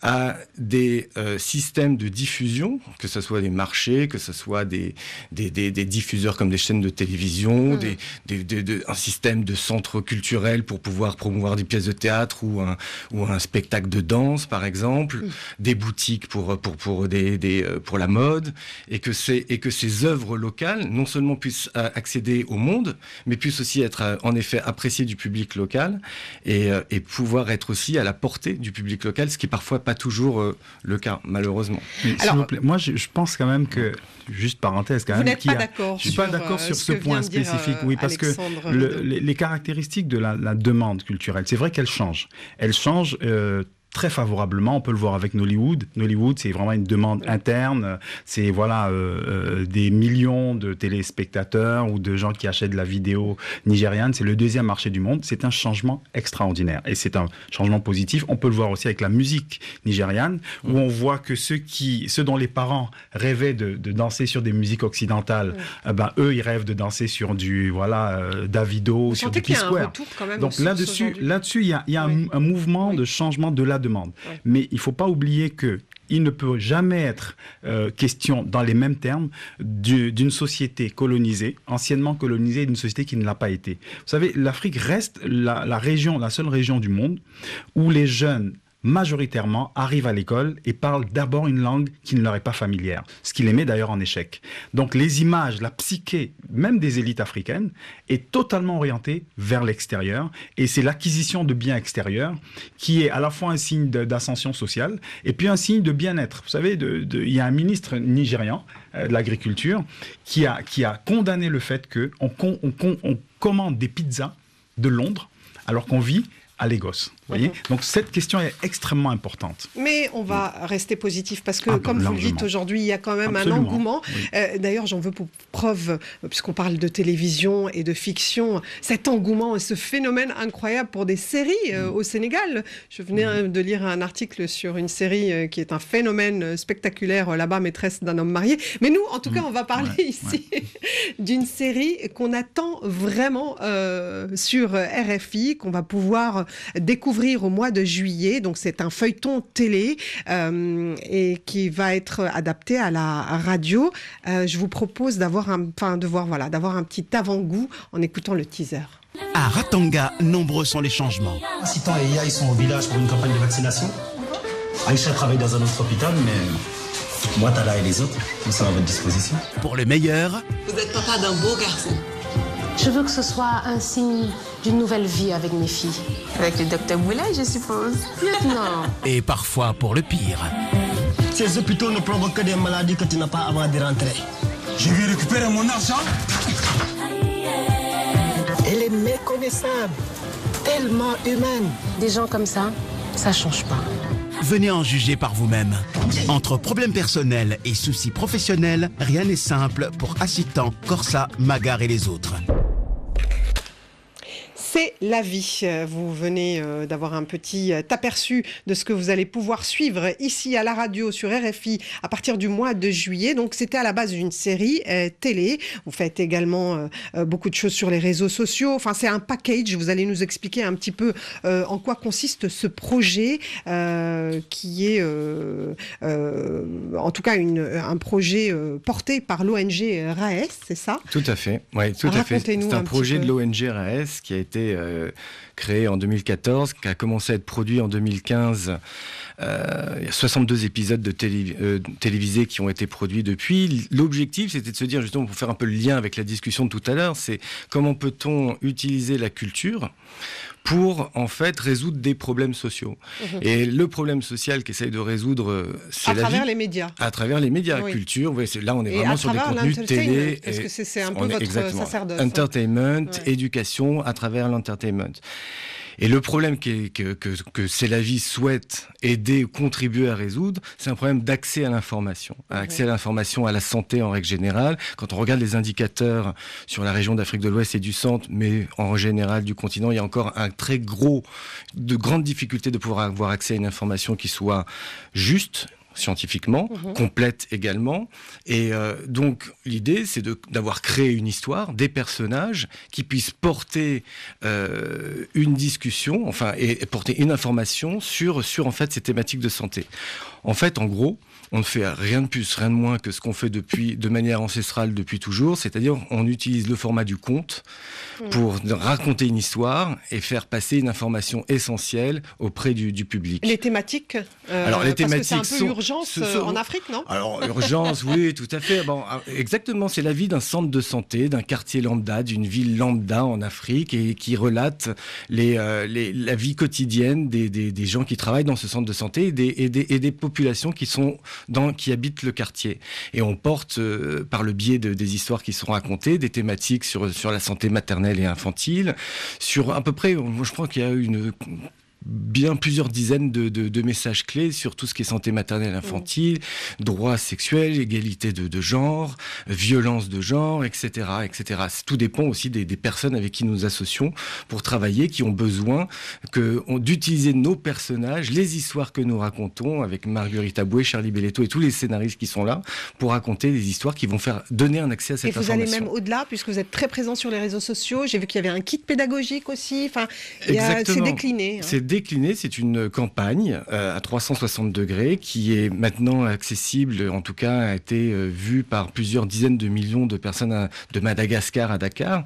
à des euh, systèmes de diffusion, que ce soit des marchés, que ce soit des, des, des- des diffuseurs comme des chaînes de télévision, de- un système de centres culturels pour pouvoir promouvoir des pièces de théâtre ou un, ou un spectacle de danse, par exemple, des boutiques pour, pour, pour, des, des, euh, pour la mode, et que, c'est, et que ces œuvres locales, non seulement puissent euh, accéder au monde, mais puissent aussi être euh, en effet appréciées du public local et, euh, et pouvoir être aussi à la portée du public local, ce qui est parfois pas toujours le cas, malheureusement. Mais s'il vous plaît, moi je, je pense quand même que, juste parenthèse quand Vous même, pas a- d'accord Je suis pas d'accord sur ce point spécifique, euh, oui, parce que le- les, les caractéristiques de la, la demande culturelle, c'est vrai qu'elles changent. Elles changent. euh, très favorablement, on peut le voir avec Nollywood. Nollywood, c'est vraiment une demande interne. C'est voilà euh, euh, des millions de téléspectateurs ou de gens qui achètent de la vidéo nigériane. C'est le deuxième marché du monde. C'est un changement extraordinaire et c'est un changement positif. On peut le voir aussi avec la musique nigériane, où on voit que ceux qui, ceux dont les parents rêvaient de, de danser sur des musiques occidentales, eh ben eux, ils rêvent de danser sur du voilà euh, Davido, Vous sur du P-Square. Donc là-dessus, là-dessus, il y a, il y a un, un mouvement de changement de la demande. Ouais. Mais il ne faut pas oublier que il ne peut jamais être euh, question, dans les mêmes termes, du- d'une société colonisée, anciennement colonisée, d'une société qui ne l'a pas été. Vous savez, l'Afrique reste la, la région, la seule région du monde où les jeunes majoritairement arrivent à l'école et parlent d'abord une langue qui ne leur est pas familière, ce qui les met d'ailleurs en échec. Donc les images, la psyché, même des élites africaines, est totalement orientée vers l'extérieur et c'est l'acquisition de biens extérieurs qui est à la fois un signe d'ascension sociale et puis un signe de bien-être. Vous savez, il y a un ministre nigérian euh, de l'agriculture qui a, qui a condamné le fait qu'on on, commande des pizzas de Londres alors qu'on vit à gosses. Vous voyez Mhm. Donc cette question est extrêmement importante. Mais on va rester positif parce que, Ah, comme vous le dites aujourd'hui, il y a quand même Absolument. un engouement. Oui. Euh, D'ailleurs, j'en veux pour preuve, euh, puisqu'on parle de télévision et de fiction, cet engouement et ce phénomène incroyable pour des séries euh, Mm. au Sénégal. Je venais euh, de lire un article sur une série qui est un phénomène spectaculaire là-bas, maîtresse d'un homme marié. Mais nous, en tout cas, on va parler Ouais, ici d'une série qu'on attend vraiment euh, sur RFI, qu'on va pouvoir découvrir au mois de juillet. Donc c'est un feuilleton télé euh, et qui va être adapté à la radio. Euh, je vous propose d'avoir un, enfin de voir voilà, d'avoir un petit avant-goût en écoutant le teaser. À Ratanga, nombreux sont les changements. Assistant et IA, ils sont au village pour une campagne de vaccination. Aïcha travaille dans un autre hôpital, mais moi, Tala et les autres, nous sommes à votre disposition. Pour le meilleur, Vous êtes papa d'un beau garçon. Je veux que ce soit un signe d'une nouvelle vie avec mes filles. Avec le docteur Boulay, je suppose. Non. et parfois pour le pire. Ces hôpitaux ne provoquent que des maladies que tu n'as pas avant de rentrer. Je vais récupérer mon argent. Elle est méconnaissable, tellement humaine. Des gens comme ça, ça change pas. Venez en juger par vous-même. Entre problèmes personnels et soucis professionnels, rien n'est simple pour Assitan, Corsa, Magar et les autres. C'est la vie. Euh, Vous venez euh, d'avoir un petit euh, aperçu de ce que vous allez pouvoir suivre ici à la radio sur RFI à partir du mois de juillet. Donc c'était à la base d'une série télé. Vous faites également beaucoup de choses sur les réseaux sociaux. Enfin c'est un package. Vous allez nous expliquer un petit peu en quoi consiste ce projet qui est en tout cas une, un projet porté par l'ONG RAES, c'est ça? Tout à fait, oui, tout à fait. C'est un projet peu. de l'ONG RAS qui a été euh, créé en 2014, qui a commencé à être produit en 2015. Euh, il y a 62 épisodes de télé- euh, télévisés qui ont été produits depuis. L'objectif, c'était de se dire, justement, pour faire un peu le lien avec la discussion de tout à l'heure, c'est comment peut-on utiliser la culture pour en fait résoudre des problèmes sociaux. Mhm. Et le problème social qu'essaye de résoudre, euh, c'est À la travers vie. les médias. À travers les médias, Oui. culture. ouais, là, on est Et vraiment sur des contenus télé. parce et- que c'est- un peu votre exactement. sacerdoce, hein? Entertainment, Ouais. éducation à travers l'entertainment. Et le problème est- que, que, que C'est la vie souhaite aider, contribuer à résoudre, c'est un problème d'accès à l'information. Accès à l'information, à la santé en règle générale. Quand on regarde les indicateurs sur la région d'Afrique de l'Ouest et du Centre, mais en général du continent, il y a encore un très gros, de grandes difficultés de pouvoir avoir accès à une information qui soit juste scientifiquement, Mhm. complète également. Et euh, donc l'idée, c'est d'avoir créé une histoire, des personnages qui puissent porter euh, une discussion, enfin, et, et porter une information sur, sur en fait ces thématiques de santé. En fait, en gros, on ne fait rien de plus, rien de moins que ce qu'on fait depuis, de manière ancestrale depuis toujours, c'est-à-dire on utilise le format du conte Mm. pour raconter une histoire et faire passer une information essentielle auprès du, du public. Les thématiques euh, Alors, les Parce que c'est un thématiques peu sont- l'urgence ce euh, en Afrique, non? Alors, urgence, oui, tout à fait. Bon, ah, exactement, c'est la vie d'un centre de santé, d'un quartier lambda, d'une ville lambda en Afrique et qui relate les, euh, les- la vie quotidienne des, des- des gens qui travaillent dans ce centre de santé et des, et des, et des populations qui, sont dans, qui habitent le quartier. Et on porte, euh, par le biais de, des histoires qui sont racontées, des thématiques sur, sur la santé maternelle et infantile, sur à peu près, je crois qu'il y a une bien plusieurs dizaines de, de- de messages clés sur tout ce qui est santé maternelle infantile, droits sexuels, égalité de, de genre, violence de genre, etc. etc. Tout dépend aussi des, des personnes avec qui nous associons pour travailler, qui ont besoin que, d'utiliser nos personnages, les histoires que nous racontons avec Marguerite Aboué, Charlie Belletto et tous les scénaristes qui sont là pour raconter des histoires qui vont faire donner un accès à Et cette vous allez information. même au-delà, puisque vous êtes très présent sur les réseaux sociaux. J'ai vu qu'il y avait un kit pédagogique aussi. Enfin, c'est décliné. hein. C'est décliné, c'est une campagne euh, à 360 degrés qui est maintenant accessible, en tout cas a été euh, vue par plusieurs dizaines de millions de personnes à- de Madagascar à Dakar.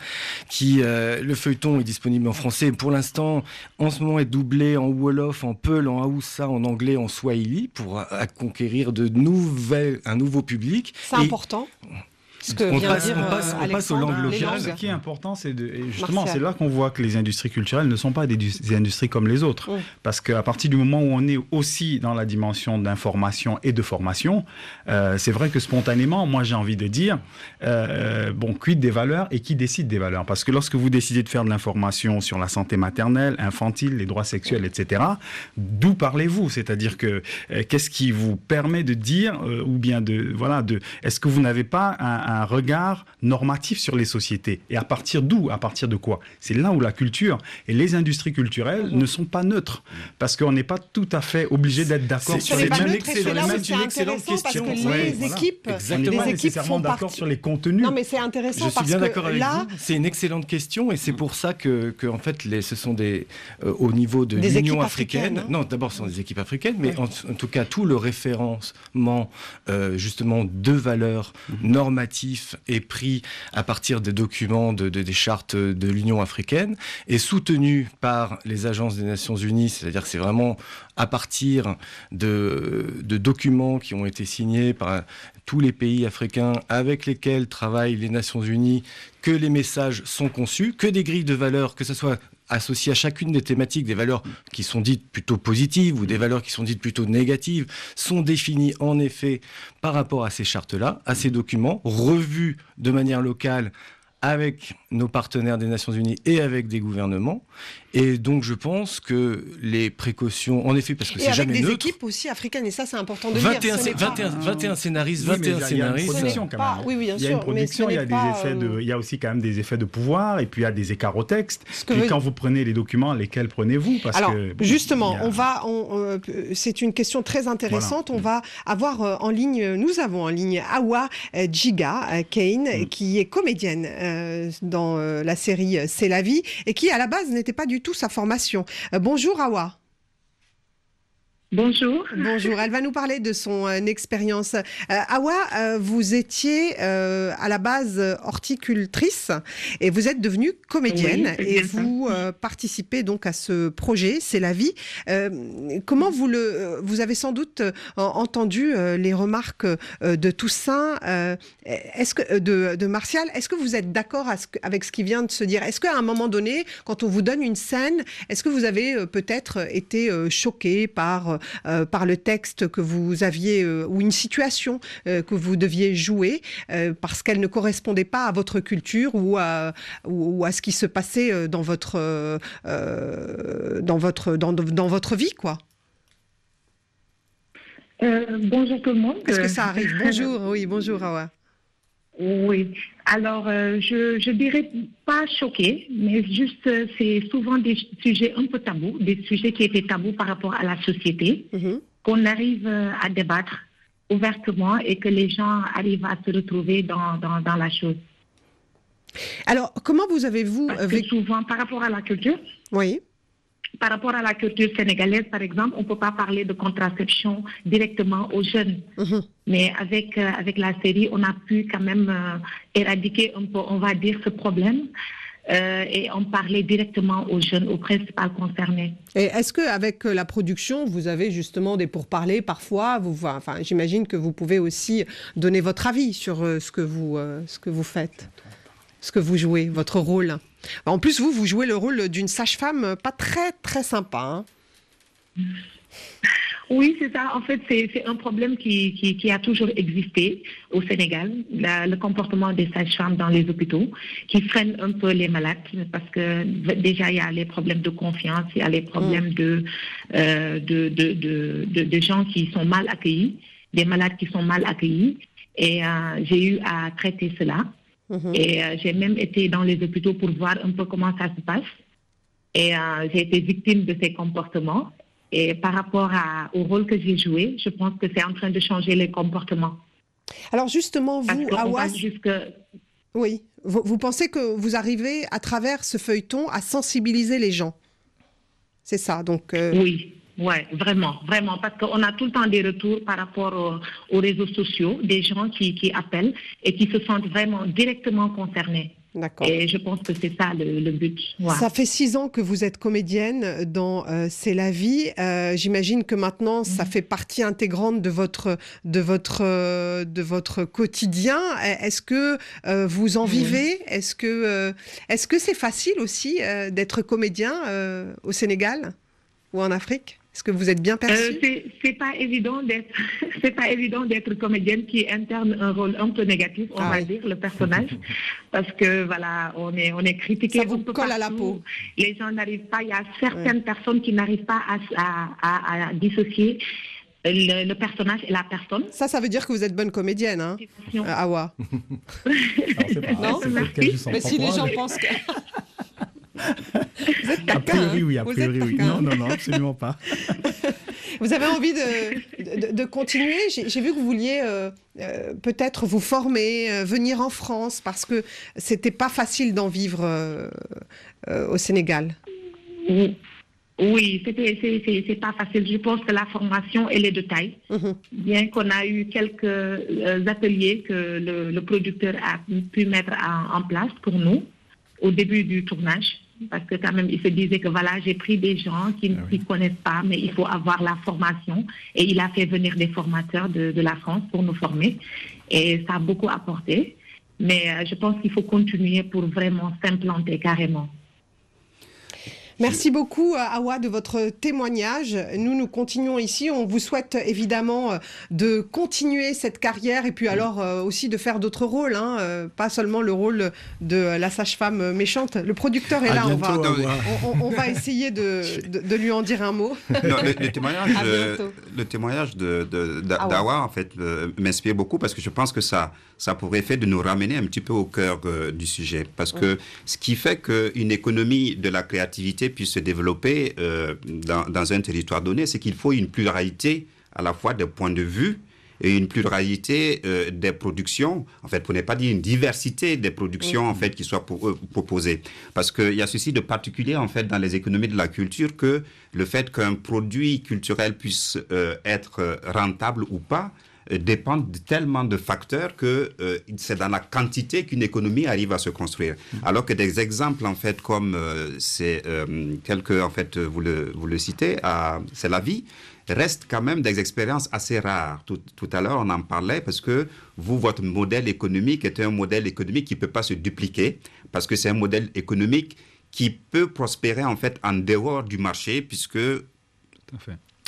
Qui euh, le feuilleton est disponible en français. Pour l'instant, en ce moment, est doublé en wolof, en peul, en haoussa, en anglais, en swahili pour conquérir de nouvelles, un nouveau public. C'est important. Que on passe, dire, on passe, euh, on passe aux langues Alexandre, les locales. Ce qui est important, c'est de, et justement, c'est là qu'on voit que les industries culturelles ne sont pas des, des industries comme les autres. Parce qu'à partir du moment où on est aussi dans la dimension d'information et de formation, euh, c'est vrai que spontanément, moi j'ai envie de dire, euh, bon, quid des valeurs et qui décide des valeurs? Parce que lorsque vous décidez de faire de l'information sur la santé maternelle, infantile, les droits sexuels, etc., d'où parlez-vous? C'est-à-dire que euh, qu'est-ce qui vous permet de dire, euh, ou bien de, voilà, de, est-ce que vous n'avez pas un, un regard normatif sur les sociétés Et à partir d'où À partir de quoi? C'est là où la culture et les industries culturelles ne sont pas neutres. Parce qu'on n'est pas tout à fait obligé d'être d'accord sur les mêmes c'est une excellente intéressant parce question. que Ouais, les voilà. équipes, On n'est les pas équipes nécessairement font d'accord sur les contenus. Non, mais c'est intéressant Je suis parce bien que d'accord avec là, vous. C'est une excellente question et c'est pour ça que, que, en fait, les, ce sont des euh, au niveau de Des l'Union africaine. africaines, hein. non, d'abord, ce sont des équipes africaines, mais en, en tout cas, tout le référencement euh, justement de valeurs Mhm. Est pris à partir des documents de, de- des chartes de l'Union africaine et soutenu par les agences des Nations Unies. C'est-à-dire que c'est vraiment à partir de, de documents qui ont été signés par tous les pays africains avec lesquels travaillent les Nations Unies, que les messages sont conçus, que des grilles de valeurs, que ce soit associées à chacune des thématiques, des valeurs qui sont dites plutôt positives ou des valeurs qui sont dites plutôt négatives, sont définies en effet par rapport à ces chartes-là, à ces documents, revus de manière locale avec nos partenaires des Nations Unies et avec des gouvernements. Et donc je pense que les précautions, en effet, parce que et c'est avec jamais des neutre, équipes aussi africaines, et ça c'est important de 21, dire. ce n'est pas- 21, 21 scénaristes, Oui, mais 21 il y a- il y a une scénaristes. production quand même. oui, oui, bien il y a une sûr, mais ce production, il y a n'est des pas, effets de, il y a aussi quand même des effets de pouvoir et puis il y a des écarts au texte. veut- quand vous prenez les documents, lesquels prenez-vous? Alors, que, justement, a- on va, on, euh, c'est une question très intéressante. On va avoir euh, en ligne, nous avons en ligne Awa euh, Jiga Kane, Mm. qui est comédienne euh, dans euh, la série euh, C'est la vie et qui, à la base, n'était pas du tout sa formation. Bonjour Awa. Bonjour. Bonjour. Elle va nous parler de son euh, expérience. Euh, Awa, euh, vous étiez euh, à la base horticultrice et vous êtes devenue comédienne Oui, et vous participez donc à ce projet, c'est la vie. Comment vous le, vous avez sans doute entendu les remarques de Toussaint, est-ce que de, de Martial. Est-ce que vous êtes d'accord avec ce qui vient de se dire? Est-ce qu'à un moment donné, quand on vous donne une scène, est-ce que vous avez peut-être été choqué par euh, par le texte que vous aviez euh, ou une situation euh, que vous deviez jouer euh, parce qu'elle ne correspondait pas à votre culture ou à ou, ou à ce qui se passait euh, dans votre euh, euh, dans votre dans, dans votre vie quoi Euh, bonjour tout le monde. Est-ce que ça arrive? Bonjour, oui, bonjour Awa. Oui. Alors, euh, je, je dirais pas choqué, mais juste, euh, c'est souvent des sujets un peu tabous, des sujets qui étaient tabous par rapport à la société, qu'on arrive euh, à débattre ouvertement et que les gens arrivent à se retrouver dans, dans, dans la chose. Alors, comment vous avez-vous Parce que souvent, par rapport à la culture, oui. Par rapport à la culture sénégalaise, par exemple, on ne peut pas parler de contraception directement aux jeunes. Mais avec, euh, avec la série, on a pu quand même euh, éradiquer un peu, on va dire, ce problème euh, et en parler directement aux jeunes, aux principales concernés. Et est-ce que avec euh, la production, vous avez justement des pourparlers parfois? Vous, Enfin, j'imagine que vous pouvez aussi donner votre avis sur ce que vous, ce que vous faites, ce que vous jouez, votre rôle. En plus, vous, vous jouez le rôle d'une sage-femme pas très très sympa. hein. Oui, c'est ça. En fait, c'est un problème qui, a toujours existé au Sénégal, le comportement des sages-femmes dans les hôpitaux, qui freine un peu les malades, parce que déjà, il y a les problèmes de confiance, il y a les problèmes de, euh, gens qui sont mal accueillis, des malades qui sont mal accueillis. Et euh, j'ai eu à traiter cela. Et euh, j'ai même été dans les hôpitaux pour voir un peu comment ça se passe. Et euh, j'ai été victime de ces comportements. Et par rapport à- au rôle que j'ai joué, je pense que c'est en train de changer les comportements. Alors justement, vous, Awas, jusque- oui, vous, vous pensez que vous arrivez à travers ce feuilleton à sensibiliser les gens C'est ça, donc. euh, Oui, ouais, vraiment, vraiment, parce qu'on a tout le temps des retours par rapport au- aux réseaux sociaux, des gens qui, qui appellent et qui se sentent vraiment directement concernés. D'accord. Et je pense que c'est ça le, le but. Ça fait six ans que vous êtes comédienne dans euh, C'est la vie. Euh, J'imagine que maintenant, ça Mhm. fait partie intégrante de votre, de votre, euh, de votre quotidien. E- Est-ce que euh, vous en Mhm. vivez? Est-ce que euh, est-ce que c'est facile aussi euh, d'être comédien euh, au Sénégal ou en Afrique? Est-ce que vous êtes bien perçu Euh, c'est pas évident d'être c'est pas évident d'être comédienne qui interne un rôle un peu négatif on Ah va oui. dire le personnage. Parce que voilà on est on est critiqué Ça vous colle à la peau. les gens n'arrivent pas il y a certaines personnes qui n'arrivent pas à, à, à- à dissocier le, le personnage et la personne. Ça, ça veut dire que vous êtes bonne comédienne, hein. Euh, Awa. non peut-être qu'elle joue son Mais si les gens pensent que... vous êtes A priori, hein oui, a Vous priori, êtes oui. Non, non, non, absolument pas. Vous avez envie de, de, de continuer? J'ai vu que vous vouliez euh, euh, peut-être vous former, euh, venir en France, parce que c'était pas facile d'en vivre euh, euh, au Sénégal. Oui, oui c'était c'est- pas facile. Je pense que la formation elle est de taille. Bien qu'on a eu quelques euh, ateliers que le, le producteur a pu mettre en, en place pour nous au début du tournage. Parce que quand même, il se disait que voilà, j'ai pris des gens qui ne s'y connaissent pas, mais il faut avoir la formation. Et il a fait venir des formateurs de, de la France pour nous former. Et ça a beaucoup apporté. Mais euh, je pense qu'il faut continuer pour vraiment s'implanter carrément. Merci beaucoup, euh, Awa, de votre témoignage. Nous, nous continuons ici. On vous souhaite évidemment euh, de continuer cette carrière et puis alors euh, aussi de faire d'autres rôles, hein, euh, pas seulement le rôle de la sage-femme méchante. Le producteur est À là, on, va, Awa. on, on- on va essayer de, de- de lui en dire un mot. Non, le, le témoignage, le de, d'Awa, en fait, m'inspire beaucoup parce que je pense que ça, ça pourrait faire de nous ramener un petit peu au cœur euh, du sujet. Parce que ce qui fait qu'une économie de la créativité puisse se développer euh, dans, dans un territoire donné, c'est qu'il faut une pluralité à la fois des points de vue et une pluralité euh, des productions, en fait, pour ne pas dire une diversité des productions, en fait, qui soient pour- proposées. Parce qu'il y a ceci de particulier, en fait, dans les économies de la culture, que le fait qu'un produit culturel puisse être rentable ou pas, euh, dépend de tellement de facteurs que euh, c'est dans la quantité qu'une économie arrive à se construire. Alors que des exemples en fait comme euh, c'est euh, tel que en fait vous le vous le citez, c'est la vie restent quand même des expériences assez rares. Tout, tout à l'heure, on en parlait parce que vous, votre modèle économique est un modèle économique qui ne peut pas se dupliquer parce que c'est un modèle économique qui peut prospérer en fait en dehors du marché puisque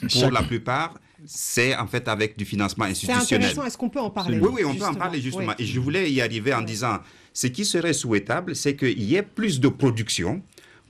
pour Chaque- la plupart, c'est en fait avec du financement C'est institutionnel. intéressant. Est-ce qu'on peut en parler? Oui, oui, on peut en parler justement. Oui. Et je voulais y arriver en disant, ce qui serait souhaitable, c'est qu'il y ait plus de production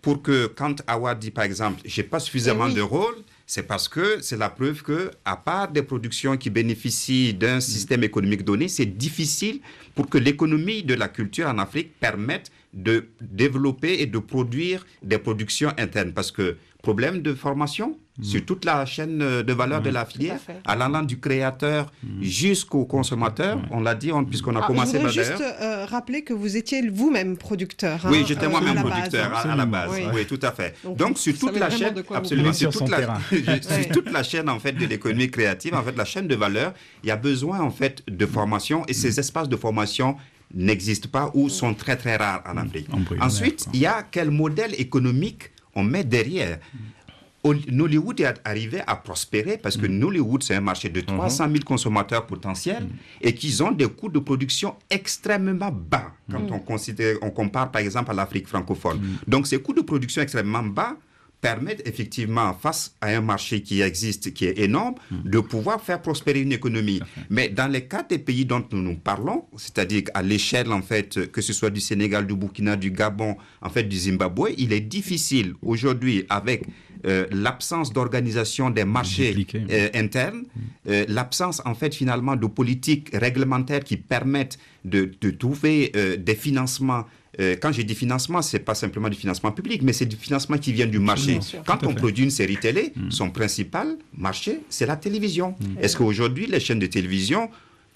pour que quand Awa dit par exemple, j'ai pas suffisamment Eh oui. de rôle, c'est parce que c'est la preuve que, à part des productions qui bénéficient d'un système économique donné, c'est difficile pour que l'économie de la culture en Afrique permette de développer et de produire des productions internes. Parce que problème de formation sur toute la chaîne euh, de valeur de la filière, fait. allant du créateur jusqu'au consommateur, on l'a dit, on- puisqu'on a Ah, commencé je voudrais juste euh, rappeler que vous étiez vous-même producteur. hein, Oui, j'étais euh, moi-même à base, producteur hein. à, à la base. Oui. Oui. tout à fait. Donc, sur toute la chaîne, absolument, sur Sur toute la, sur toute la chaîne en fait de l'économie créative, en fait, la chaîne de valeur, il y a besoin en fait de formation et ces espaces de formation n'existent pas ou sont très très rares en Afrique. Ensuite, quoi. il y a quel modèle économique on met derrière. Nollywood est arrivé à prospérer parce que Nollywood, c'est un marché de 300 000 consommateurs potentiels et qu'ils ont des coûts de production extrêmement bas quand on, considère, on compare par exemple à l'Afrique francophone. Donc ces coûts de production extrêmement bas permettent effectivement, face à un marché qui existe, qui est énorme, de pouvoir faire prospérer une économie. Mais dans les cas des pays dont nous nous parlons, c'est-à-dire à l'échelle, en fait, que ce soit du Sénégal, du Burkina, du Gabon, en fait, du Zimbabwe, il est difficile aujourd'hui, avec euh, l'absence d'organisation des marchés euh, internes, euh, l'absence, en fait, finalement, de politiques réglementaires qui permettent de, de trouver des financements. Quand je dis financement, c'est pas simplement du financement public, mais c'est du financement qui vient du marché. Quand on fait. produit une série télé, son principal marché, c'est la télévision. Est-ce qu'aujourd'hui, les chaînes de télévision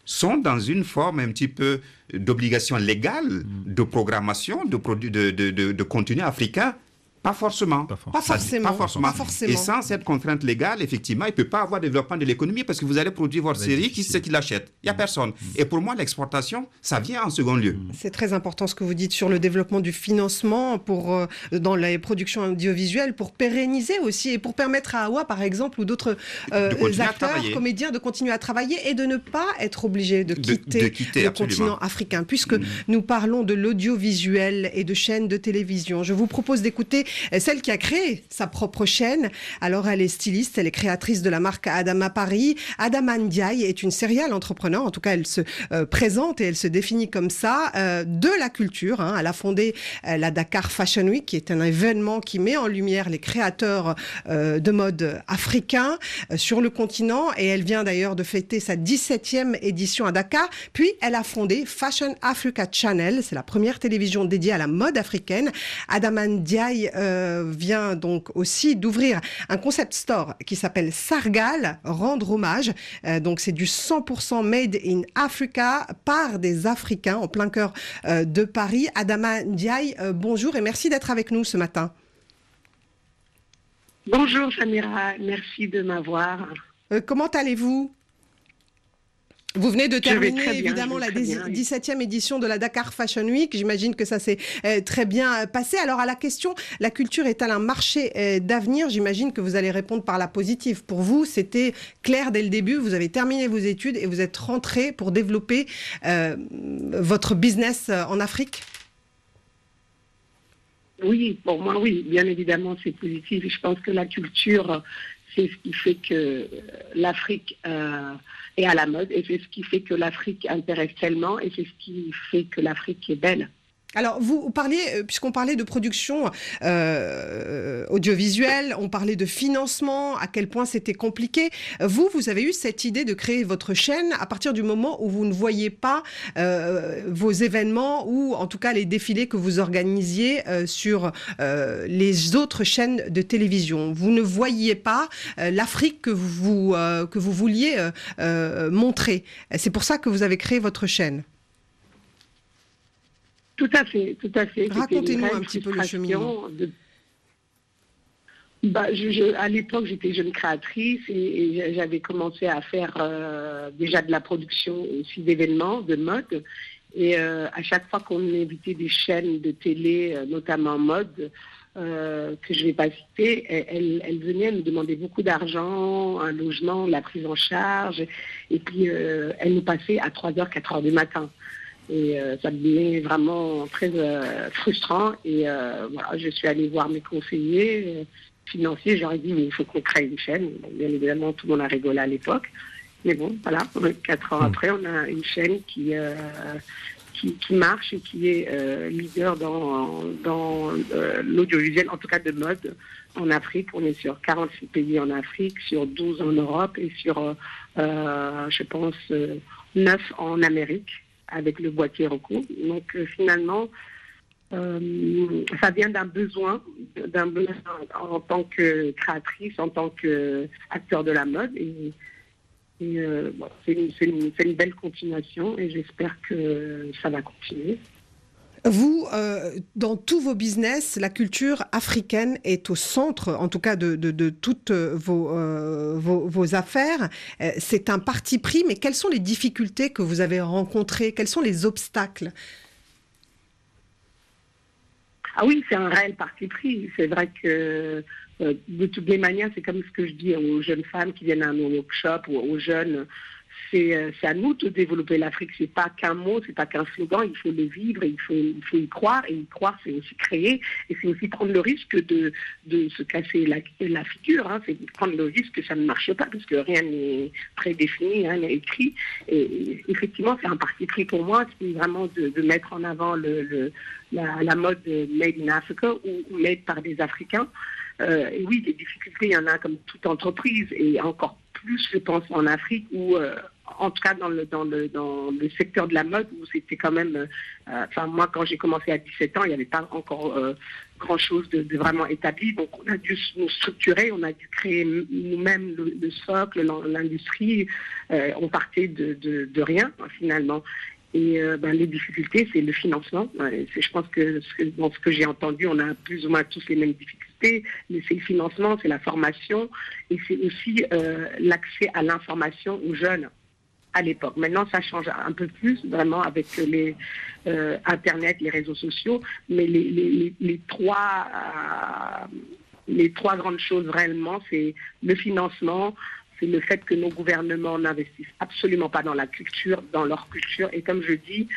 sont dans une forme un petit peu d'obligation légale de programmation de, de, de, de, de contenu africain Pas forcément. Pas forcément. Pas forcément. Pas forcément. Et sans cette contrainte légale, effectivement, il ne peut pas avoir développement de l'économie parce que vous allez produire votre être série, qui c'est qui l'achète Il n'y a personne. Et pour moi, l'exportation, ça vient en second lieu. C'est très important ce que vous dites sur le développement du financement pour, euh, dans les productions audiovisuelles pour pérenniser aussi et pour permettre à Awa, par exemple, ou d'autres euh, acteurs, comédiens de continuer à travailler et de ne pas être obligés de quitter, de quitter, le absolument. continent africain. Puisque nous parlons de l'audiovisuel et de chaînes de télévision, je vous propose d'écouter celle qui a créé sa propre chaîne. Alors, elle est styliste, elle est créatrice de la marque Adama Paris. Adama Ndiaye est une serial entrepreneur. En tout cas, elle se euh, présente et elle se définit comme ça euh, de la culture. hein. Elle a fondé euh, la Dakar Fashion Week, qui est un événement qui met en lumière les créateurs euh, de mode africains euh, sur le continent. Et elle vient d'ailleurs de fêter sa 17e édition à Dakar. Puis, elle a fondé Fashion Africa Channel. C'est la première télévision dédiée à la mode africaine. Adama Ndiaye euh, vient donc aussi d'ouvrir un concept store qui s'appelle Sargal, rendre hommage. Euh, donc c'est du 100% made in Africa par des Africains en plein cœur euh, de Paris. Adama Ndiaye, bonjour et merci d'être avec nous ce matin. Bonjour Samira, merci de m'avoir. Comment allez-vous? Vous venez de terminer bien, évidemment la vais très bien, oui. 17e édition de la Dakar Fashion Week. J'imagine que ça s'est euh, très bien euh, passé. Alors à la question, la culture est-elle un marché euh, d'avenir? J'imagine que vous allez répondre par la positive. Pour vous, c'était clair dès le début. Vous avez terminé vos études et vous êtes rentré pour développer euh, votre business en Afrique. Oui, pour moi, oui, bien évidemment, c'est positif. Je pense que la culture, c'est ce qui fait que l'Afrique euh, est à la mode et c'est ce qui fait que l'Afrique intéresse tellement et c'est ce qui fait que l'Afrique est belle. Alors, vous parliez, euh, puisqu'on parlait de production euh, audiovisuelle, on parlait de financement, à quel point c'était compliqué. Vous, vous avez eu cette idée de créer votre chaîne à partir du moment où vous ne voyez pas euh, vos événements ou en tout cas les défilés que vous organisiez euh, sur euh, les autres chaînes de télévision. Vous ne voyiez pas euh, l'Afrique que vous, que vous vouliez montrer. C'est pour ça que vous avez créé votre chaîne. Tout à fait, tout à fait. Racontez-nous un petit peu le cheminement. de- Bah, je- je- à l'époque, j'étais jeune créatrice et, et j'avais commencé à faire euh, déjà de la production aussi d'événements, de mode. Et euh, à chaque fois qu'on invitait des chaînes de télé, euh, notamment mode, euh, que je ne vais pas citer, elles, elles- elles venaient nous demander beaucoup d'argent, un logement, la prise en charge. Et puis, euh, elles nous passaient à 3h, 4h du matin. Et euh, ça devenait vraiment très euh, frustrant. Et euh, voilà, je suis allée voir mes conseillers euh, financiers. J'aurais dit, mais il faut qu'on crée une chaîne. Bien évidemment, tout le monde a rigolé à l'époque. Mais bon, voilà, quatre ans après, on a une chaîne qui, euh, qui, qui marche et qui est euh, leader dans, dans l'audiovisuel, en tout cas de mode, en Afrique. On est sur 46 pays en Afrique, sur 12 en Europe et sur, je pense, euh, 9 en Amérique avec le boîtier Roku. Donc euh, finalement, euh, ça vient d'un besoin, d'un besoin en tant que créatrice, en tant qu'acteur de la mode. Et, euh, c'est une belle continuation et j'espère que ça va continuer. Vous, euh, dans tous vos business, la culture africaine est au centre, en tout cas, de, toutes euh, vos, euh, vos, affaires. C'est un parti pris, mais quelles sont les difficultés que vous avez rencontrées? Quels sont les obstacles? Ah oui, c'est un réel parti pris. C'est vrai que de toutes les manières, c'est comme ce que je dis aux jeunes femmes qui viennent à nos workshops ou aux jeunes. C'est euh, c'est à nous de développer l'Afrique. C'est pas qu'un mot, c'est pas qu'un slogan. Il faut le vivre, il faut, y croire. Et y croire, c'est aussi créer. Et c'est aussi prendre le risque de, se casser la, figure. hein. C'est prendre le risque que ça ne marche pas, parce que rien n'est prédéfini, hein, n'est écrit. Et, effectivement, c'est un parti pris pour moi. C'est vraiment de, mettre en avant la, mode made in Africa ou, ou made par des Africains. Euh, et oui, des difficultés, il y en a comme toute entreprise, et encore plus, je pense, en Afrique, où, euh, en tout cas dans le, dans, le, dans le secteur de la mode, où c'était quand même... euh, Enfin, moi, quand j'ai commencé à 17 ans, il n'y avait pas encore euh, grand-chose de, vraiment établi. Donc, on a dû nous structurer, on a dû créer nous-mêmes le, le socle, l'in- l'industrie. Euh, on partait de, de, rien, finalement. Et ben, les difficultés, c'est le financement. Je pense que dans ce que j'ai entendu, on a plus ou moins tous les mêmes difficultés. Mais c'est le financement, c'est la formation et c'est aussi l'accès à l'information aux jeunes à l'époque. Maintenant, ça change un peu plus vraiment avec les euh, Internet, les réseaux sociaux, mais les, trois, euh, les trois grandes choses réellement, c'est le financement, c'est le fait que nos gouvernements n'investissent absolument pas dans la culture, dans leur culture. Et comme je dis,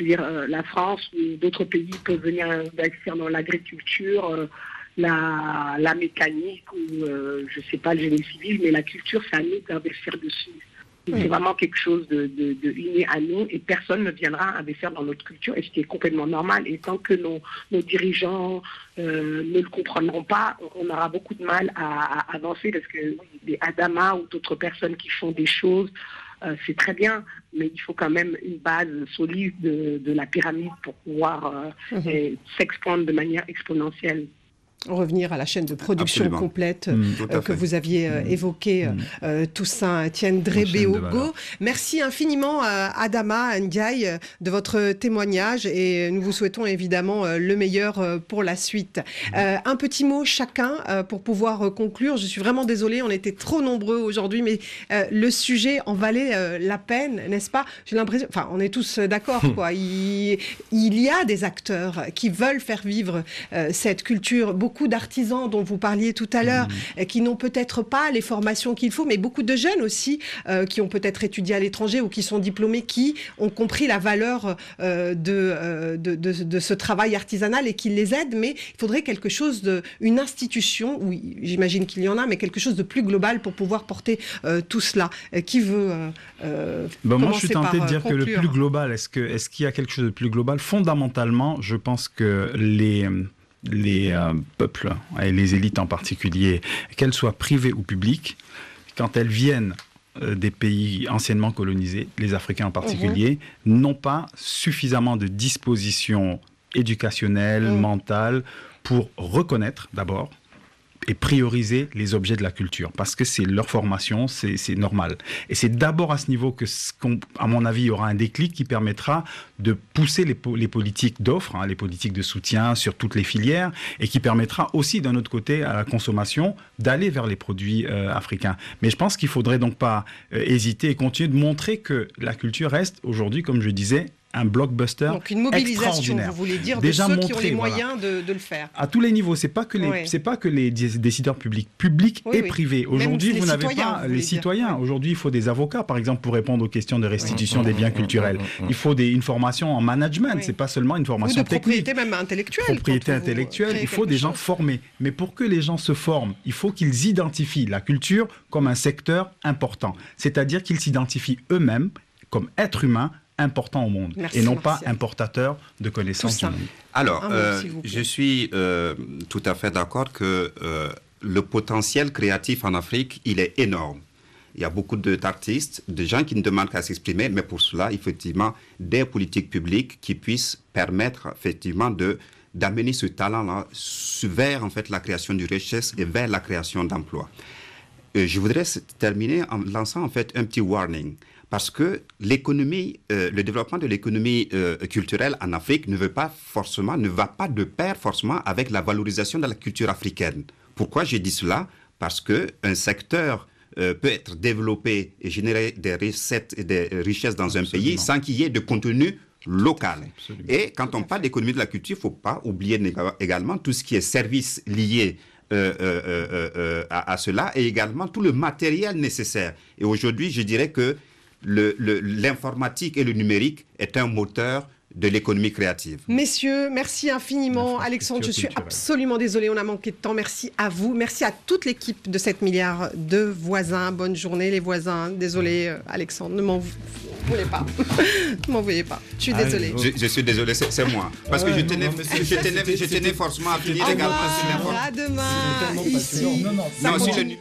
dire, euh, la France ou d'autres pays peuvent venir investir dans l'agriculture, la, mécanique ou, je sais pas, le génie civil, mais la culture, c'est à nous d'investir dessus. Oui. C'est vraiment quelque chose de, de, de inné à nous et personne ne viendra investir dans notre culture, et ce qui est complètement normal. Et tant que nos, nos dirigeants euh, ne le comprendront pas, on aura beaucoup de mal à, à avancer parce que oui, des Adama ou d'autres personnes qui font des choses, euh, c'est très bien, mais il faut quand même une base solide de, de la pyramide pour pouvoir euh, Mhm. s'expandre de manière exponentielle. Revenir à la chaîne de production Absolument. complète Mm. euh, que vous aviez euh, évoqué, euh, euh, Toussaint chaîne de Beogo. valeur. Merci infiniment à Adama Ndiaye de votre témoignage et nous vous souhaitons évidemment le meilleur pour la suite. Euh, un petit mot chacun pour pouvoir conclure. Je suis vraiment désolée, on était trop nombreux aujourd'hui, mais le sujet en valait la peine, n'est-ce pas? J'ai l'impression, enfin, on est tous d'accord, quoi. Il, il y a des acteurs qui veulent faire vivre cette culture. Beaucoup d'artisans dont vous parliez tout à l'heure, euh, qui n'ont peut-être pas les formations qu'il faut, mais beaucoup de jeunes aussi euh, qui ont peut-être étudié à l'étranger ou qui sont diplômés, qui ont compris la valeur euh, de, de, de- de ce travail artisanal et qui les aident. Mais il faudrait quelque chose de, une institution, oui, j'imagine qu'il y en a, mais quelque chose de plus global pour pouvoir porter euh, tout cela. Qui veut Ben, moi, je suis tenté de dire que le plus global, est-ce qu'il y a quelque chose de plus global? Fondamentalement, je pense que les les euh, peuples et les élites en particulier, qu'elles soient privées ou publiques, quand elles viennent euh, des pays anciennement colonisés, les Africains en particulier, n'ont pas suffisamment de dispositions éducationnelles, mentales, pour reconnaître d'abord et prioriser les objets de la culture parce que c'est leur formation, c'est normal. Et c'est d'abord à ce niveau que, à mon avis, il y aura un déclic qui permettra de pousser les, po- les politiques d'offres, hein, les politiques de soutien sur toutes les filières et qui permettra aussi, d'un autre côté, à la consommation d'aller vers les produits euh, africains. Mais je pense qu'il faudrait donc pas euh, hésiter et continuer de montrer que la culture reste aujourd'hui, comme je disais, un blockbuster Donc une mobilisation, extraordinaire. vous voulez dire, Déjà ceux qui ont montré, les voilà. moyens de, de le faire. À tous les niveaux, c'est pas que les, Oui. c'est pas que les dé- décideurs publics, publics Oui, et oui. privés. Aujourd'hui, vous n'avez pas les dire. citoyens. Aujourd'hui, il faut des avocats, par exemple, pour répondre aux questions de restitution des biens culturels. Il faut des, une formation en management. C'est pas seulement une Ou formation de technique propriété même intellectuelle. propriété intellectuelle, il faut des gens chose. formés. Mais pour que les gens se forment, il faut qu'ils identifient la culture comme un secteur important. C'est-à-dire qu'ils s'identifient eux-mêmes comme êtres humains importants au monde Merci, et non Martial. pas importateurs de connaissances du monde. Alors, mot, euh, je suis euh, tout à fait d'accord que euh, le potentiel créatif en Afrique, il est énorme. Il y a beaucoup de- d'artistes, de gens qui ne demandent qu'à s'exprimer, mais pour cela, effectivement, des politiques publiques qui puissent permettre, effectivement, de d'amener ce talent-là vers, en fait, la création de richesse et vers la création d'emplois. Je voudrais terminer en lançant en fait un petit warning. Parce que l'économie, euh, le développement de l'économie euh, culturelle en Afrique ne veut pas forcément, ne va pas de pair forcément avec la valorisation de la culture africaine. Pourquoi j'ai dit cela? Parce que un secteur euh, peut être développé et générer des recettes et des richesses dans un pays sans qu'il y ait de contenu local. Et quand on parle d'économie de la culture, il ne faut pas oublier également tout ce qui est services liés euh, euh, euh, euh, à, à cela et également tout le matériel nécessaire. Et aujourd'hui, je dirais que l'informatique et le numérique est un moteur de l'économie créative. Messieurs, merci infiniment. Alexandre, je suis culturelle. absolument désolée, on a manqué de temps. Merci à vous. Merci à toute l'équipe de 7 milliards de voisins. Bonne journée, les voisins. Désolé, euh, Alexandre, ne m'en vou- voulez pas. ne m'en vouillez pas. Je suis Ah, désolée. Je, je suis désolé, c'est moi. Parce que Ouais, je non, tenais, non, je tenais, je tenais forcément à finir également à demain. Ici, Non, le nu-